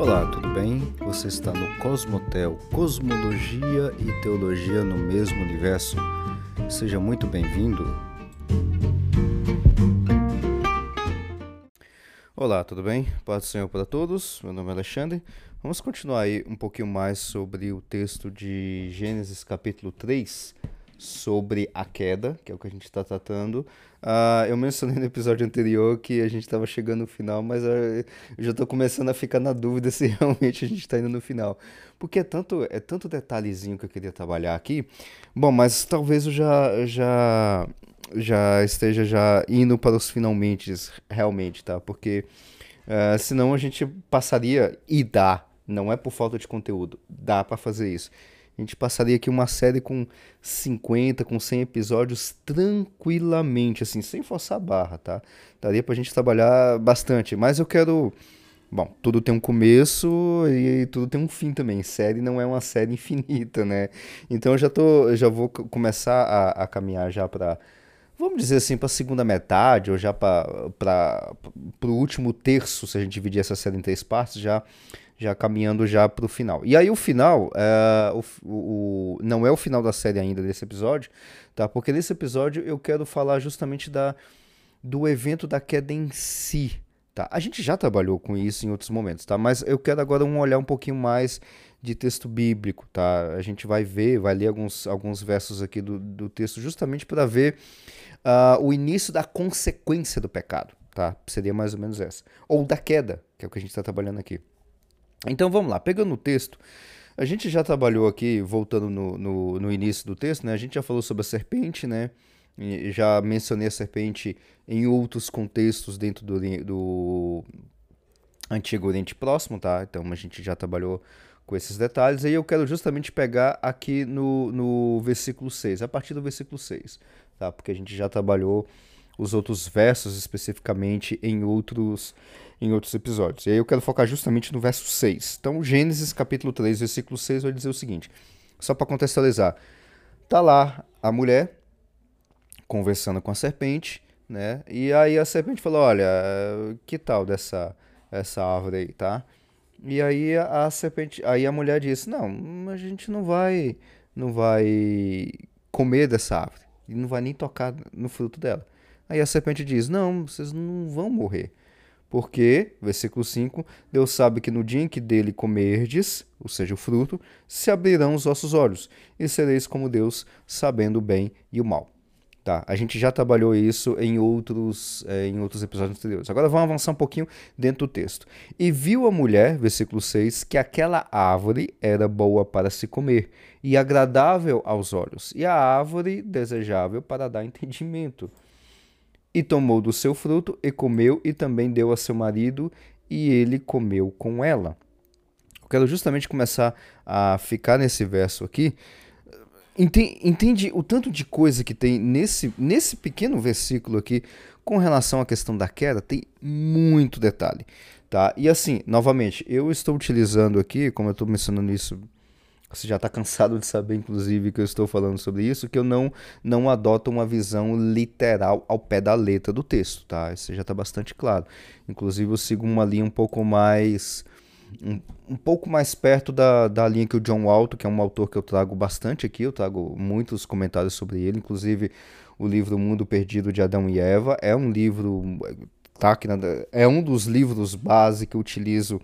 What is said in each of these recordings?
Olá, tudo bem? Você está no Cosmotel, Cosmologia e Teologia no mesmo universo. Seja muito bem-vindo. Olá, tudo bem? Paz do Senhor para todos. Meu nome é Alexandre. Vamos continuar aí um pouquinho mais sobre o texto de Gênesis capítulo 3, sobre a queda, que é o que a gente está tratando. Uh, eu mencionei no episódio anterior que a gente estava chegando no final, mas uh, eu já estou começando a ficar na dúvida se realmente a gente está indo no final. Porque é tanto, é tanto detalhezinho que eu queria trabalhar aqui. Bom, mas talvez eu já, já, já esteja já indo para os finalmente, realmente, tá? Porque uh, senão a gente passaria, e dá, não é por falta de conteúdo, dá para fazer isso a gente passaria aqui uma série com 50, com 100 episódios tranquilamente, assim, sem forçar a barra, tá? Daria pra gente trabalhar bastante, mas eu quero. Bom, tudo tem um começo e tudo tem um fim também. Série não é uma série infinita, né? Então eu já tô, já vou começar a, a caminhar já para vamos dizer assim, para a segunda metade, ou já para o último terço, se a gente dividir essa série em três partes, já já caminhando já para o final. E aí o final, é, o, o, não é o final da série ainda desse episódio, tá? Porque nesse episódio eu quero falar justamente da, do evento da queda em si, tá? A gente já trabalhou com isso em outros momentos, tá? Mas eu quero agora um olhar um pouquinho mais de texto bíblico, tá? A gente vai ver, vai ler alguns, alguns versos aqui do, do texto justamente para ver uh, o início da consequência do pecado, tá? Seria mais ou menos essa. Ou da queda, que é o que a gente está trabalhando aqui. Então vamos lá, pegando o texto, a gente já trabalhou aqui, voltando no, no, no, início do texto, né? A gente já falou sobre a serpente, né? Já mencionei a serpente em outros contextos dentro do, do Antigo Oriente Próximo, tá? Então a gente já trabalhou com esses detalhes. E eu quero justamente pegar aqui no, no versículo 6, a partir do versículo 6, tá? Porque a gente já trabalhou os outros versos especificamente em outros em outros episódios. E aí eu quero focar justamente no verso 6. Então, Gênesis capítulo 3, versículo 6 vai dizer o seguinte, só para contextualizar. Tá lá a mulher conversando com a serpente, né? E aí a serpente falou: "Olha, que tal dessa essa árvore aí, tá?" E aí a serpente, aí a mulher disse: "Não, a gente não vai não vai comer dessa árvore e não vai nem tocar no fruto dela." Aí a serpente diz: Não, vocês não vão morrer. Porque, versículo 5, Deus sabe que no dia em que dele comerdes, ou seja, o fruto, se abrirão os vossos olhos, e sereis como Deus, sabendo o bem e o mal. Tá, a gente já trabalhou isso em outros, é, em outros episódios anteriores. Agora vamos avançar um pouquinho dentro do texto. E viu a mulher, versículo 6, que aquela árvore era boa para se comer e agradável aos olhos, e a árvore desejável para dar entendimento e tomou do seu fruto e comeu, e também deu a seu marido, e ele comeu com ela. Eu quero justamente começar a ficar nesse verso aqui. Entende, entende o tanto de coisa que tem nesse, nesse pequeno versículo aqui com relação à questão da queda? Tem muito detalhe. Tá? E assim, novamente, eu estou utilizando aqui, como eu estou mencionando isso você já está cansado de saber, inclusive, que eu estou falando sobre isso, que eu não, não adoto uma visão literal ao pé da letra do texto, tá? Isso já está bastante claro. Inclusive, eu sigo uma linha um pouco mais. Um, um pouco mais perto da, da linha que o John Walton, que é um autor que eu trago bastante aqui, eu trago muitos comentários sobre ele, inclusive o livro Mundo Perdido de Adão e Eva é um livro. Tá, é um dos livros base que eu utilizo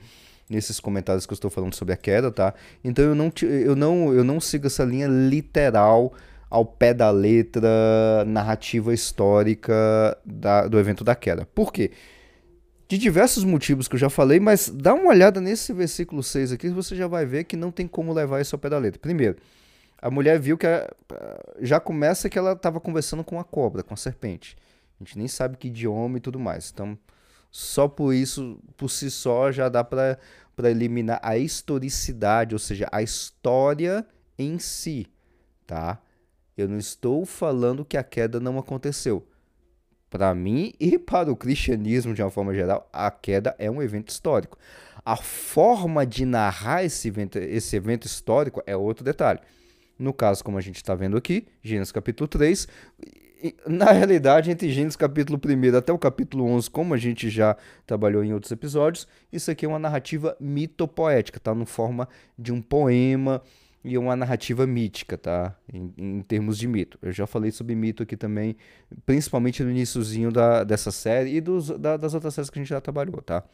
nesses comentários que eu estou falando sobre a queda, tá? Então eu não, eu não, eu não sigo essa linha literal ao pé da letra narrativa histórica da, do evento da queda. Por quê? De diversos motivos que eu já falei, mas dá uma olhada nesse versículo 6 aqui, você já vai ver que não tem como levar isso ao pé da letra. Primeiro, a mulher viu que a, já começa que ela estava conversando com a cobra, com a serpente. A gente nem sabe que idioma e tudo mais. Então, só por isso, por si só, já dá para eliminar a historicidade, ou seja, a história em si, tá? Eu não estou falando que a queda não aconteceu. Para mim e para o cristianismo de uma forma geral, a queda é um evento histórico. A forma de narrar esse evento, esse evento histórico é outro detalhe. No caso, como a gente está vendo aqui, Gênesis capítulo 3, na realidade, entre Gênesis capítulo 1 até o capítulo 11, como a gente já trabalhou em outros episódios, isso aqui é uma narrativa mitopoética, tá? No forma de um poema e uma narrativa mítica, tá? Em, em, termos de mito. Eu já falei sobre mito aqui também, principalmente no iníciozinho da, dessa série e dos, da, das outras séries que a gente já trabalhou, tá?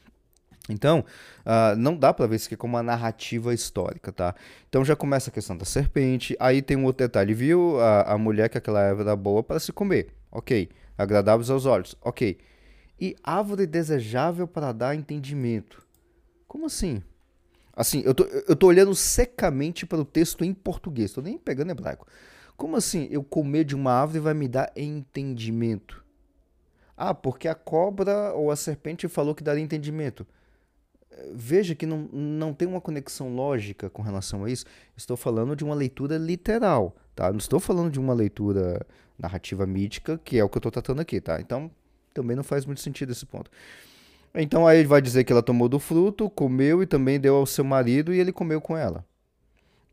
Então, uh, não dá para ver isso aqui como uma narrativa histórica, tá? Então já começa a questão da serpente, aí tem um outro detalhe, viu a, a mulher que aquela árvore era boa para se comer, ok. Agradáveis aos olhos, ok. E árvore desejável para dar entendimento. Como assim? Assim, eu tô, eu tô olhando secamente para o texto em português, tô nem pegando hebraico. Como assim eu comer de uma árvore vai me dar entendimento? Ah, porque a cobra ou a serpente falou que daria entendimento veja que não, não tem uma conexão lógica com relação a isso. Estou falando de uma leitura literal, tá? Não estou falando de uma leitura narrativa mítica, que é o que eu estou tratando aqui, tá? Então, também não faz muito sentido esse ponto. Então, aí ele vai dizer que ela tomou do fruto, comeu e também deu ao seu marido e ele comeu com ela.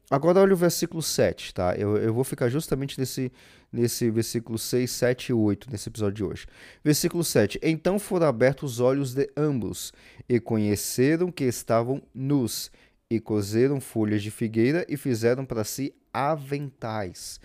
Agora olha o versículo 7, tá? Eu, eu vou ficar justamente nesse, nesse versículo 6, 7 e 8, nesse episódio de hoje. Versículo 7. Então foram abertos os olhos de ambos, e conheceram que estavam nus, e cozeram folhas de figueira e fizeram para si aventais.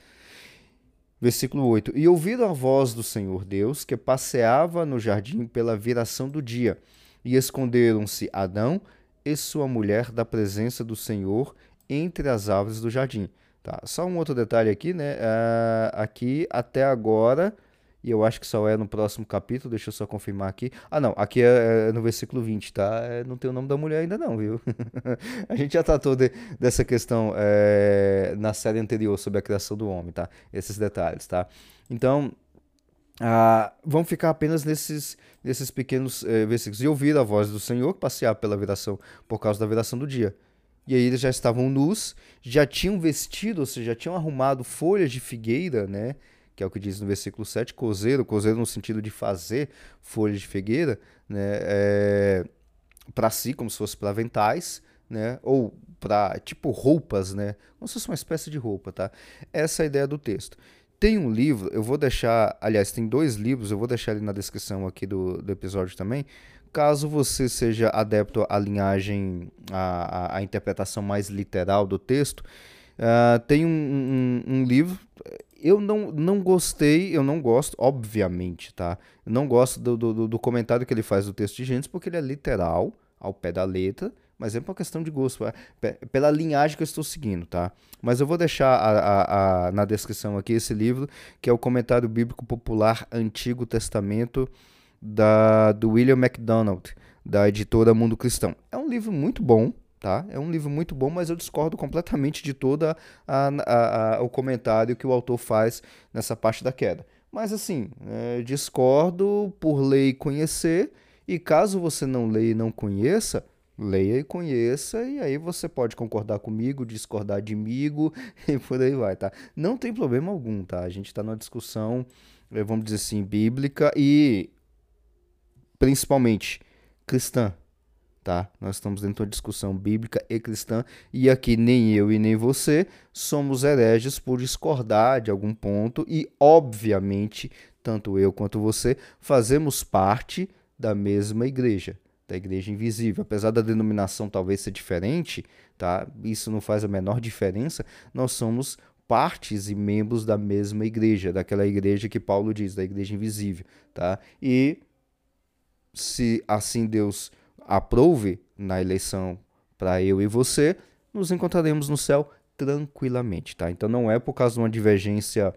Versículo 8. E ouviram a voz do Senhor Deus, que passeava no jardim pela viração do dia, e esconderam-se Adão e sua mulher da presença do Senhor entre as árvores do jardim. Tá, só um outro detalhe aqui, né? Uh, aqui até agora, e eu acho que só é no próximo capítulo, deixa eu só confirmar aqui. Ah, não, aqui é, é no versículo 20, tá? É, não tem o nome da mulher ainda, não, viu? a gente já tratou de, dessa questão é, na série anterior sobre a criação do homem, tá? Esses detalhes, tá? Então, ah, vamos ficar apenas nesses, nesses pequenos eh, versículos. E ouvir a voz do Senhor passear pela viração, por causa da viração do dia. E aí eles já estavam nus, já tinham vestido, ou seja, já tinham arrumado folhas de figueira, né? Que é o que diz no versículo 7, cozeiro, cozeiro no sentido de fazer folhas de figueira, né? É, para si, como se fosse para aventais, né? Ou para tipo roupas, né? Como se fosse uma espécie de roupa, tá? Essa é a ideia do texto. Tem um livro, eu vou deixar, aliás, tem dois livros, eu vou deixar ali na descrição aqui do, do episódio também, caso você seja adepto à linhagem, à, à interpretação mais literal do texto, uh, tem um, um, um, livro. Eu não, não gostei, eu não gosto, obviamente, tá? Não gosto do, do, do comentário que ele faz do texto de Gênesis, porque ele é literal, ao pé da letra, mas é uma questão de gosto, é, pela linhagem que eu estou seguindo, tá? Mas eu vou deixar a, a, a, na descrição aqui esse livro, que é o Comentário Bíblico Popular Antigo Testamento, da, do William MacDonald, da editora Mundo Cristão. É um livro muito bom, tá? É um livro muito bom, mas eu discordo completamente de todo o comentário que o autor faz nessa parte da queda. Mas assim, é, discordo por ler e conhecer, e caso você não leia e não conheça, leia e conheça, e aí você pode concordar comigo, discordar de mim e por aí vai, tá? Não tem problema algum, tá? A gente está numa discussão, é, vamos dizer assim, bíblica, e principalmente cristã, tá? Nós estamos dentro de uma discussão bíblica e cristã e aqui nem eu e nem você somos hereges por discordar de algum ponto e obviamente tanto eu quanto você fazemos parte da mesma igreja, da igreja invisível. Apesar da denominação talvez ser diferente, tá? Isso não faz a menor diferença. Nós somos partes e membros da mesma igreja, daquela igreja que Paulo diz, da igreja invisível, tá? E se assim Deus aprove na eleição para eu e você, nos encontraremos no céu tranquilamente, tá? Então não é por causa de uma divergência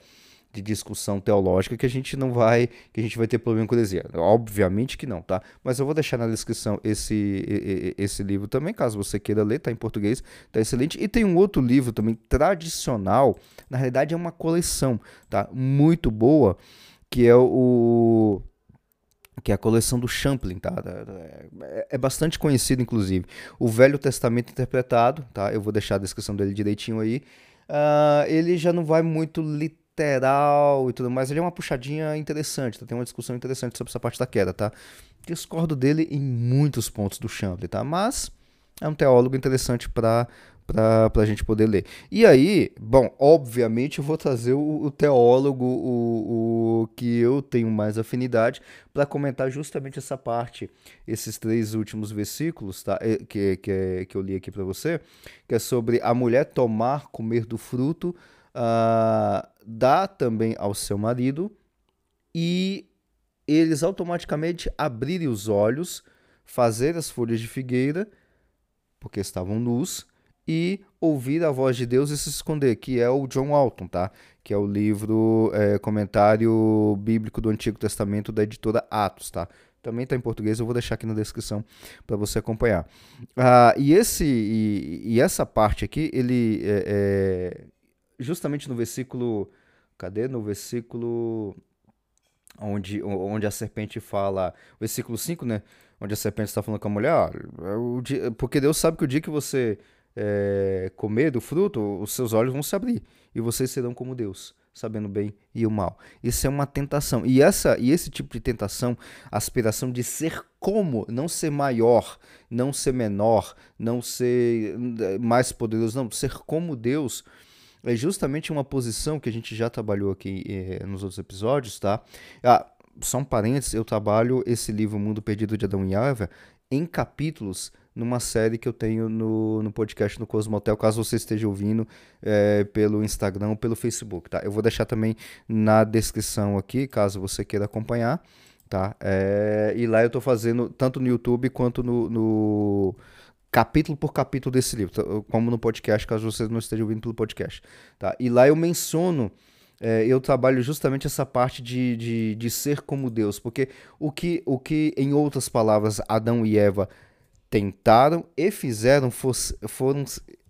de discussão teológica que a gente não vai, que a gente vai ter problema com heresia. Obviamente que não, tá? Mas eu vou deixar na descrição esse esse livro também, caso você queira ler, tá em português, tá excelente. E tem um outro livro também tradicional, na realidade é uma coleção, tá? Muito boa, que é o que é a coleção do Champlin, tá? É, é bastante conhecido, inclusive. O Velho Testamento interpretado, tá? Eu vou deixar a descrição dele direitinho aí. Uh, ele já não vai muito literal e tudo mais. Ele é uma puxadinha interessante, tá? Tem uma discussão interessante sobre essa parte da queda, tá? Discordo dele em muitos pontos do Champlin, tá? Mas é um teólogo interessante para para a gente poder ler. E aí, bom, obviamente eu vou trazer o, o teólogo, o, o, que eu tenho mais afinidade, para comentar justamente essa parte, esses três últimos versículos tá, que, que, que eu li aqui para você, que é sobre a mulher tomar, comer do fruto, uh, dá também ao seu marido, e eles automaticamente abrirem os olhos, fazer as folhas de figueira, porque estavam nus, e ouvir a voz de Deus e se esconder, que é o John Walton, tá? Que é o livro é, comentário bíblico do Antigo Testamento da editora Atos, tá? Também está em português, eu vou deixar aqui na descrição para você acompanhar. Ah, e, esse, e, e, essa parte aqui, ele é, é, justamente no versículo. Cadê? No versículo. Onde, onde a serpente fala. Versículo 5, né? Onde a serpente está falando com a mulher. Ah, porque Deus sabe que o dia que você é, comer do fruto, os seus olhos vão se abrir e vocês serão como Deus, sabendo bem e o mal. Isso é uma tentação. E essa e esse tipo de tentação, aspiração de ser como, não ser maior, não ser menor, não ser eh, mais poderoso, não, ser como Deus, é justamente uma posição que a gente já trabalhou aqui eh, nos outros episódios, tá? Ah, só um parênteses, eu trabalho esse livro Mundo Perdido de Adão e Eva em capítulos numa série que eu tenho no, no podcast no Cosmotel, caso você esteja ouvindo é, pelo Instagram ou pelo Facebook, tá? Eu vou deixar também na descrição aqui, caso você queira acompanhar, tá? É, e lá eu tô fazendo tanto no YouTube quanto no, no capítulo por capítulo desse livro, tá? como no podcast, caso você não esteja ouvindo pelo podcast, tá? E lá eu menciono é, eu trabalho justamente essa parte de, de, de ser como Deus, porque o que, o que, em outras palavras, Adão e Eva tentaram e fizeram foram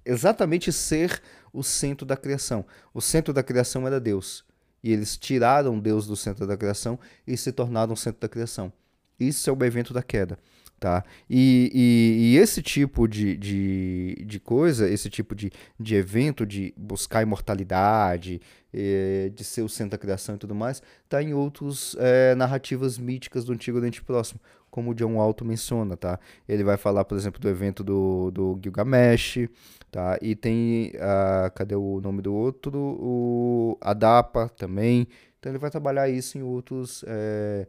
exatamente ser o centro da criação. O centro da criação era Deus. E eles tiraram Deus do centro da criação e se tornaram o centro da criação. Isso é o evento da queda. Tá? E, e, e esse tipo de, de, de coisa, esse tipo de, de evento de buscar imortalidade, eh, de ser o centro da criação e tudo mais, está em outras eh, narrativas míticas do Antigo Oriente Próximo, como o John Walton menciona, tá? Ele vai falar, por exemplo, do evento do, do Gilgamesh, tá? E tem, uh, cadê o nome do outro? O Adapa também. Então ele vai trabalhar isso em outros... Eh,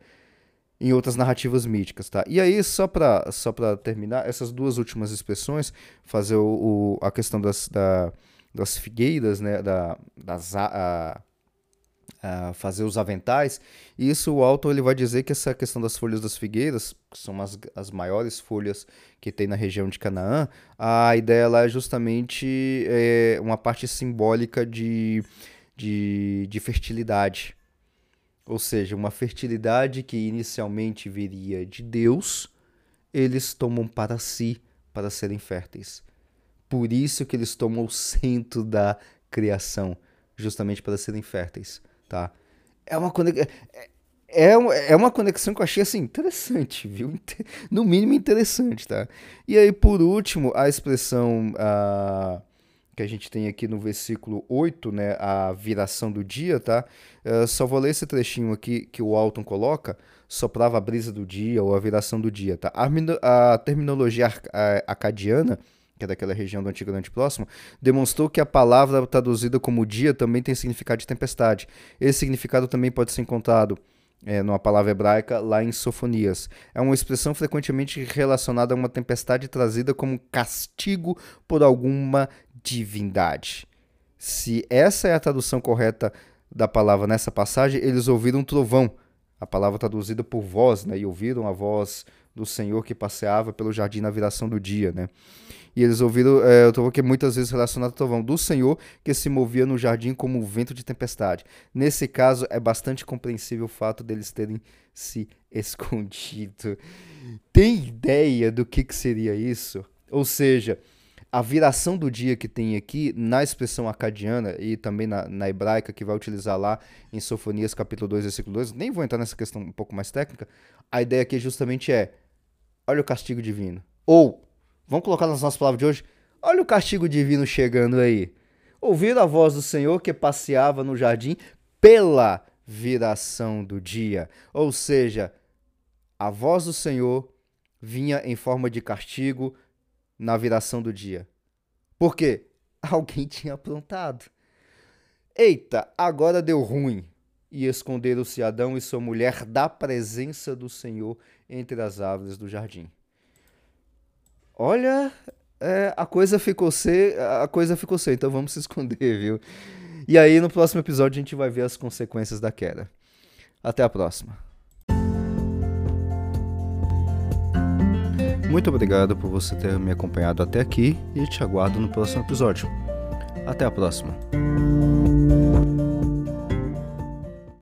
em outras narrativas míticas, tá? E aí, só para só terminar, essas duas últimas expressões, fazer o, o a questão das, da, das figueiras, né? Da, das, a, a fazer os aventais, e isso o autor ele vai dizer que essa questão das folhas das figueiras, que são as, as maiores folhas que tem na região de Canaã, a ideia lá é justamente é, uma parte simbólica de, de, de fertilidade, ou seja, uma fertilidade que inicialmente viria de Deus, eles tomam para si para serem férteis. Por isso que eles tomam o centro da criação, justamente para serem férteis, tá? É uma conexão, é, é, é uma conexão que eu achei assim interessante, viu? No mínimo interessante, tá? E aí, por último, a expressão uh, que a gente tem aqui no versículo 8, né, a viração do dia, tá? Uh, só vou ler esse trechinho aqui que o Alton coloca, soprava a brisa do dia ou a viração do dia, tá? A, a terminologia acadiana, que é daquela região do Antigo Oriente Próximo, demonstrou que a palavra traduzida como dia também tem significado de tempestade. Esse significado também pode ser encontrado é, numa palavra hebraica, lá em Sofonias. É uma expressão frequentemente relacionada a uma tempestade trazida como castigo por alguma divindade. Se essa é a tradução correta da palavra nessa passagem, eles ouviram um trovão, a palavra traduzida por voz, né? E ouviram a voz do Senhor que passeava pelo jardim na viração do dia, né? E eles ouviram é, o trovão que muitas vezes relacionado ao trovão do Senhor que se movia no jardim como um vento de tempestade. Nesse caso, é bastante compreensível o fato deles terem se escondido. Tem ideia do que, que seria isso? Ou seja, a viração do dia que tem aqui na expressão acadiana e também na, na, hebraica, que vai utilizar lá em Sofonias capítulo 2, versículo 2, nem vou entrar nessa questão um pouco mais técnica, a ideia aqui justamente é, olha o castigo divino. Ou, vamos colocar nas nossas palavras de hoje, olha o castigo divino chegando aí. Ouvir a voz do Senhor que passeava no jardim pela viração do dia. Ou seja, a voz do Senhor vinha em forma de castigo na viração do dia. Porque alguém tinha aprontado. Eita, agora deu ruim. E esconderam-se Adão e sua mulher da presença do Senhor entre as árvores do jardim. Olha, é, a coisa ficou ser, a coisa ficou ser, então vamos se esconder, viu? E aí no próximo episódio a gente vai ver as consequências da queda. Até a próxima. Muito obrigado por você ter me acompanhado até aqui e te aguardo no próximo episódio. Até a próxima.